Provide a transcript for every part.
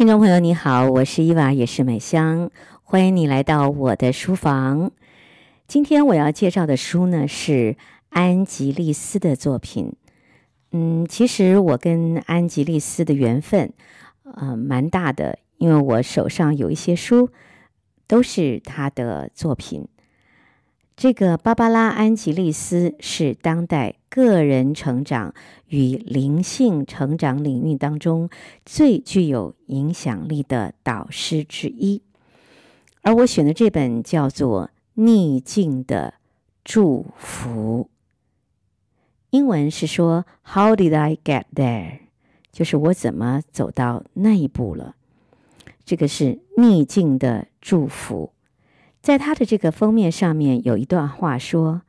听众朋友，你好，我是伊娃，也是美香，欢迎你来到我的书房。今天我要介绍的书呢是安吉丽斯的作品。嗯，其实我跟安吉丽斯的缘分，呃，蛮大的，因为我手上有一些书都是她的作品。这个芭芭拉·安吉丽斯是当代个人成长与灵性成长领域当中最具有影响力的导师之一，而我选的这本叫做《逆境的祝福》，英文是说 “How did I get there？” 就是我怎么走到那一步了。这个是逆境的祝福。在他的这个封面上面有一段话说：“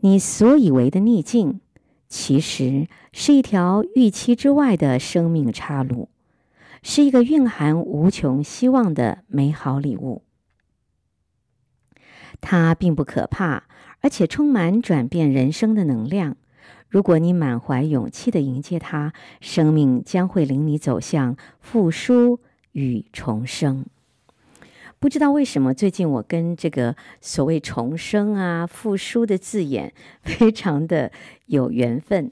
你所以为的逆境，其实是一条预期之外的生命岔路，是一个蕴含无穷希望的美好礼物。它并不可怕，而且充满转变人生的能量。如果你满怀勇气的迎接它，生命将会领你走向复苏与重生。”不知道为什么，最近我跟这个所谓重生啊、复苏的字眼 非常的有缘分。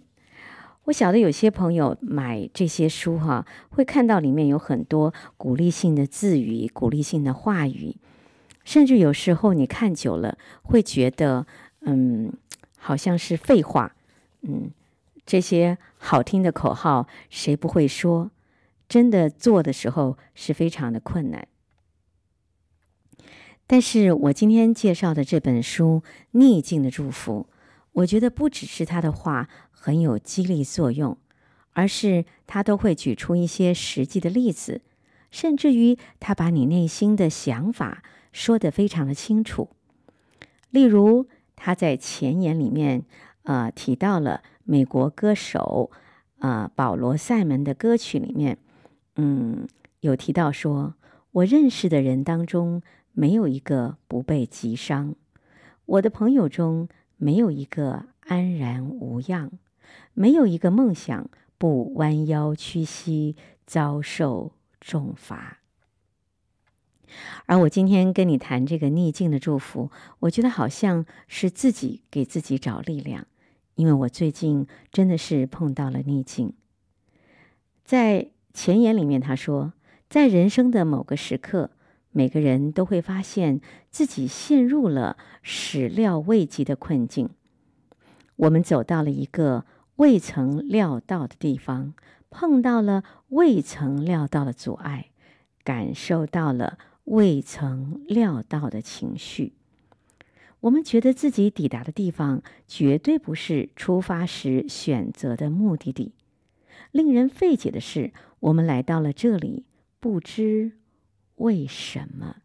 我晓得有些朋友买这些书哈、会看到里面有很多鼓励性的字语、鼓励性的话语，甚至有时候你看久了会觉得，嗯，好像是废话。嗯，这些好听的口号谁不会说？真的做的时候是非常的困难。但是我今天介绍的这本书《逆境的祝福》，我觉得不只是他的话很有激励作用，而是他都会举出一些实际的例子，甚至于他把你内心的想法说得非常的清楚。例如他在前言里面，呃，提到了美国歌手，呃，保罗·赛门的歌曲里面，嗯，有提到说，我认识的人当中。没有一个不被击伤，我的朋友中没有一个安然无恙，没有一个梦想不弯腰屈膝遭受重罚。而我今天跟你谈这个逆境的祝福，我觉得好像是自己给自己找力量，因为我最近真的是碰到了逆境。在前言里面他说，在人生的某个时刻。每个人都会发现自己陷入了始料未及的困境。我们走到了一个未曾料到的地方，碰到了未曾料到的阻碍，感受到了未曾料到的情绪。我们觉得自己抵达的地方绝对不是出发时选择的目的地。令人费解的是，我们来到了这里，不知。为什么？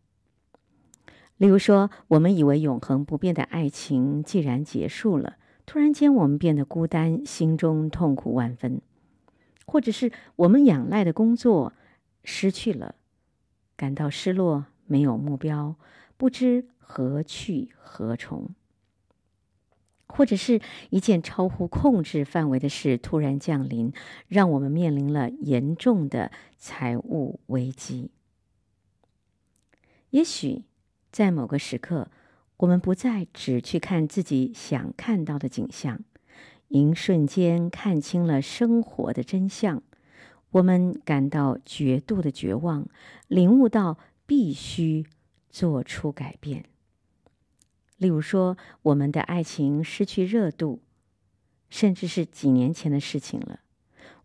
例如说，我们以为永恒不变的爱情既然结束了，突然间我们变得孤单，心中痛苦万分；或者是我们仰赖的工作失去了，感到失落，没有目标，不知何去何从；或者是一件超乎控制范围的事突然降临，让我们面临了严重的财务危机。也许在某个时刻，我们不再只去看自己想看到的景象，一瞬间看清了生活的真相，我们感到极度的绝望，领悟到必须做出改变。例如说，我们的爱情失去热度，甚至是几年前的事情了。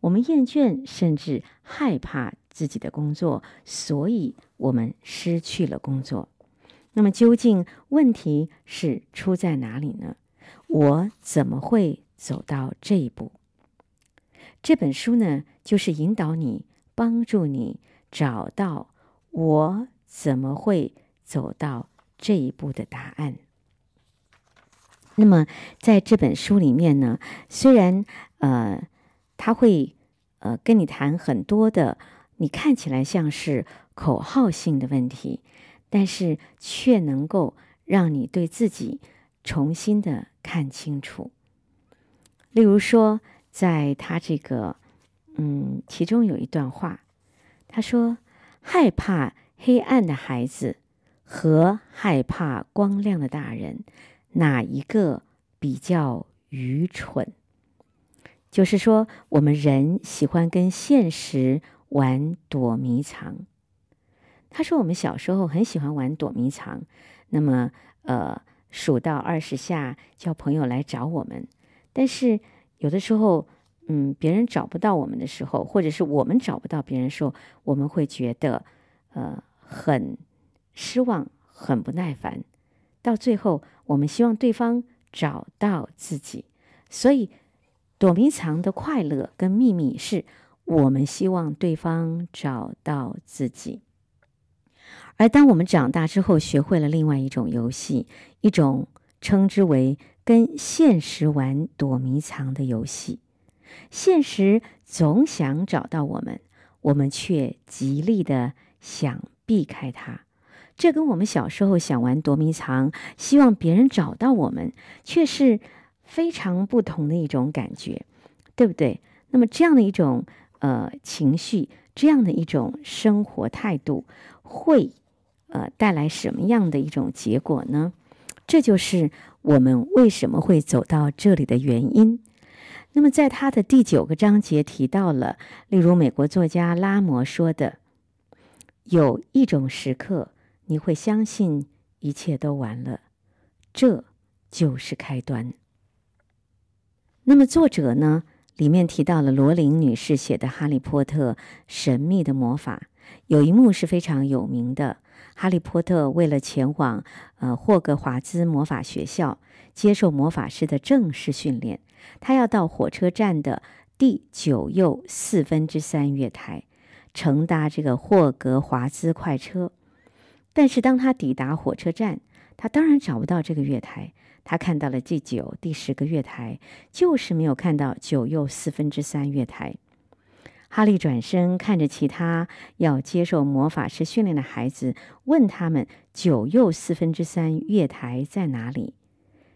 我们厌倦，甚至害怕自己的工作，所以我们失去了工作。那么，究竟问题是出在哪里呢？我怎么会走到这一步？这本书呢，就是引导你、帮助你找到我怎么会走到这一步的答案。那么，在这本书里面呢，虽然呃。他会，呃，跟你谈很多的，你看起来像是口号性的问题，但是却能够让你对自己重新的看清楚。例如说，在他这个，嗯，其中有一段话，他说：“害怕黑暗的孩子和害怕光亮的大人，哪一个比较愚蠢？”就是说，我们人喜欢跟现实玩躲迷藏。他说，我们小时候很喜欢玩躲迷藏，那么呃，数到二十下，叫朋友来找我们。但是有的时候，嗯，别人找不到我们的时候，或者是我们找不到别人的时候，我们会觉得呃很失望，很不耐烦。到最后，我们希望对方找到自己，所以。躲迷藏的快乐跟秘密是我们希望对方找到自己，而当我们长大之后，学会了另外一种游戏，一种称之为跟现实玩躲迷藏的游戏。现实总想找到我们，我们却极力的想避开它。这跟我们小时候想玩躲迷藏，希望别人找到我们，却是。非常不同的一种感觉，对不对？那么这样的一种呃情绪，这样的一种生活态度，会呃带来什么样的一种结果呢？这就是我们为什么会走到这里的原因。那么在他的第九个章节提到了，例如美国作家拉摩说的：“有一种时刻，你会相信一切都完了，这就是开端。”那么作者呢，里面提到了罗琳女士写的《哈利波特：神秘的魔法》，有一幕是非常有名的。哈利波特为了前往呃霍格华兹魔法学校接受魔法师的正式训练，他要到火车站的第九又四分之三月台，乘搭这个霍格华兹快车。但是当他抵达火车站，他当然找不到这个月台。他看到了第九、第十个月台，就是没有看到九又四分之三月台。哈利转身看着其他要接受魔法师训练的孩子，问他们：“九又四分之三月台在哪里？”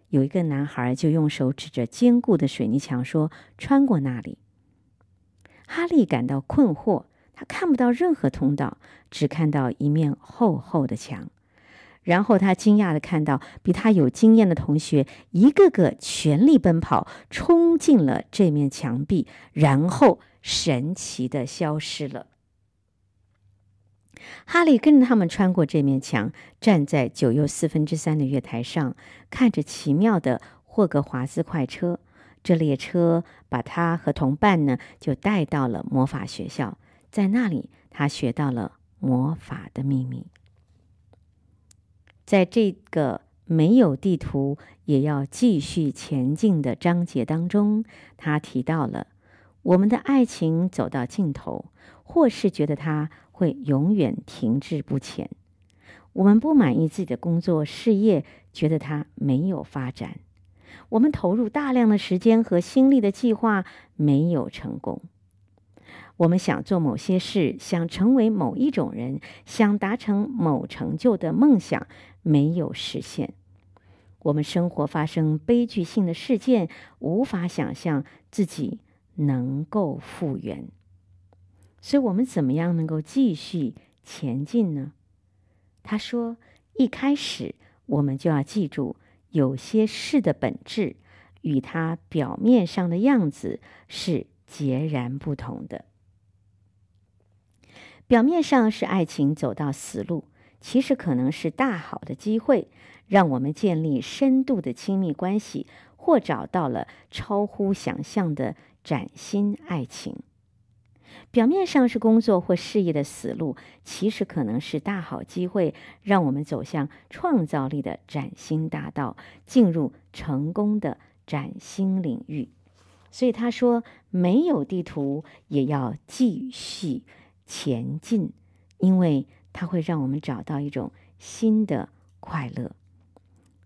有一个男孩就用手指着坚固的水泥墙说：“穿过那里。”哈利感到困惑，他看不到任何通道，只看到一面厚厚的墙。然后他惊讶地看到，比他有经验的同学一个个全力奔跑，冲进了这面墙壁，然后神奇地消失了。哈利跟着他们穿过这面墙，站在九又四分之三的月台上，看着奇妙的霍格华兹快车。这列车把他和同伴呢，就带到了魔法学校，在那里，他学到了魔法的秘密。在这个没有地图也要继续前进的章节当中，他提到了我们的爱情走到尽头，或是觉得它会永远停滞不前。我们不满意自己的工作事业，觉得它没有发展。我们投入大量的时间和心力的计划没有成功。我们想做某些事，想成为某一种人，想达成某成就的梦想。没有实现，我们生活发生悲剧性的事件，无法想象自己能够复原。所以，我们怎么样能够继续前进呢？他说：“一开始，我们就要记住，有些事的本质与它表面上的样子是截然不同的。表面上是爱情走到死路。”其实可能是大好的机会，让我们建立深度的亲密关系，或找到了超乎想象的崭新爱情。表面上是工作或事业的死路，其实可能是大好机会，让我们走向创造力的崭新大道，进入成功的崭新领域。所以他说，没有地图也要继续前进，因为。它会让我们找到一种新的快乐，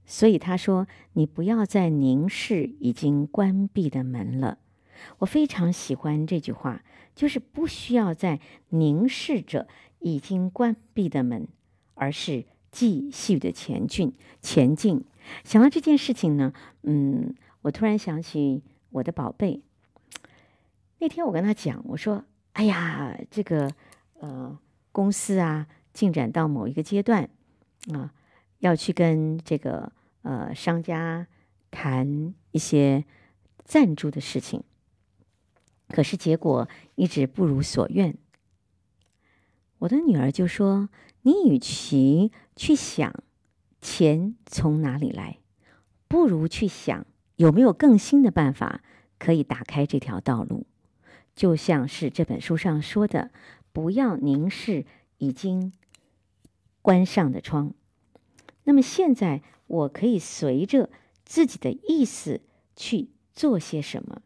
所以他说：“你不要再凝视已经关闭的门了。”我非常喜欢这句话，就是不需要再凝视着已经关闭的门，而是继续的前进。前进。想到这件事情呢，嗯，我突然想起我的宝贝。那天我跟他讲，我说：“哎呀，这个。”呃公司啊进展到某一个阶段啊，要去跟这个呃商家谈一些赞助的事情，可是结果一直不如所愿。我的女儿就说：“你与其去想钱从哪里来，不如去想有没有更新的办法可以打开这条道路。”就像是这本书上说的，不要凝视已经关上的窗。那么现在，我可以随着自己的意思去做些什么。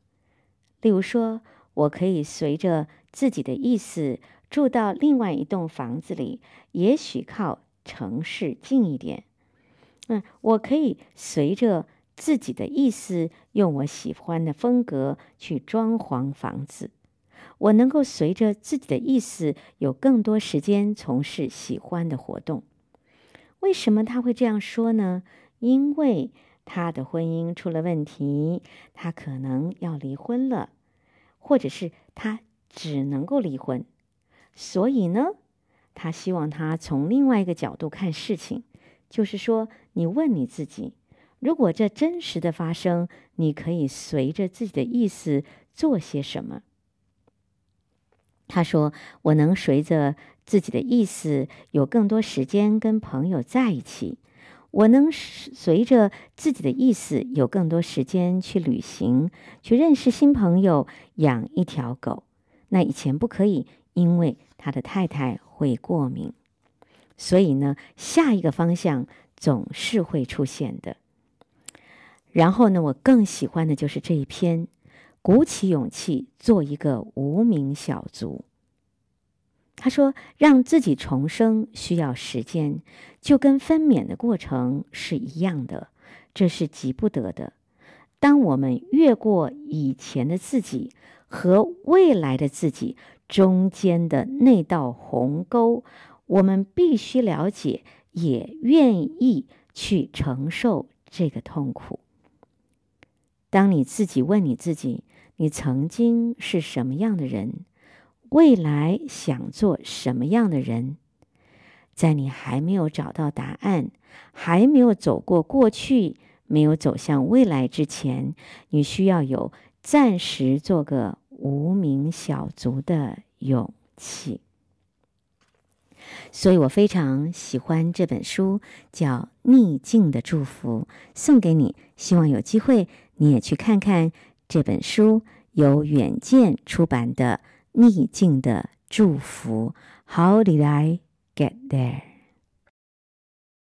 例如说，我可以随着自己的意思住到另外一栋房子里，也许靠城市近一点。嗯，我可以随着自己的意思，用我喜欢的风格去装潢房子。我能够随着自己的意思，有更多时间从事喜欢的活动。为什么他会这样说呢？因为他的婚姻出了问题，他可能要离婚了，或者是他只能够离婚。所以呢，他希望他从另外一个角度看事情，就是说，你问你自己，如果这真实的发生，你可以随着自己的意思做些什么？他说：“我能随着自己的意思，有更多时间跟朋友在一起；我能随着自己的意思，有更多时间去旅行，去认识新朋友，养一条狗。那以前不可以，因为他的太太会过敏。所以呢，下一个方向总是会出现的。然后呢，我更喜欢的就是这一篇。”鼓起勇气做一个无名小卒。他说：“让自己重生需要时间，就跟分娩的过程是一样的，这是急不得的。当我们越过以前的自己和未来的自己中间的那道鸿沟，我们必须了解，也愿意去承受这个痛苦。当你自己问你自己。”你曾经是什么样的人？未来想做什么样的人？在你还没有找到答案，还没有走过过去，没有走向未来之前，你需要有暂时做个无名小卒的勇气。所以我非常喜欢这本书，叫《逆境的祝福》，送给你。希望有机会你也去看看。这本书由远见出版的《逆境的祝福》，How did I get there？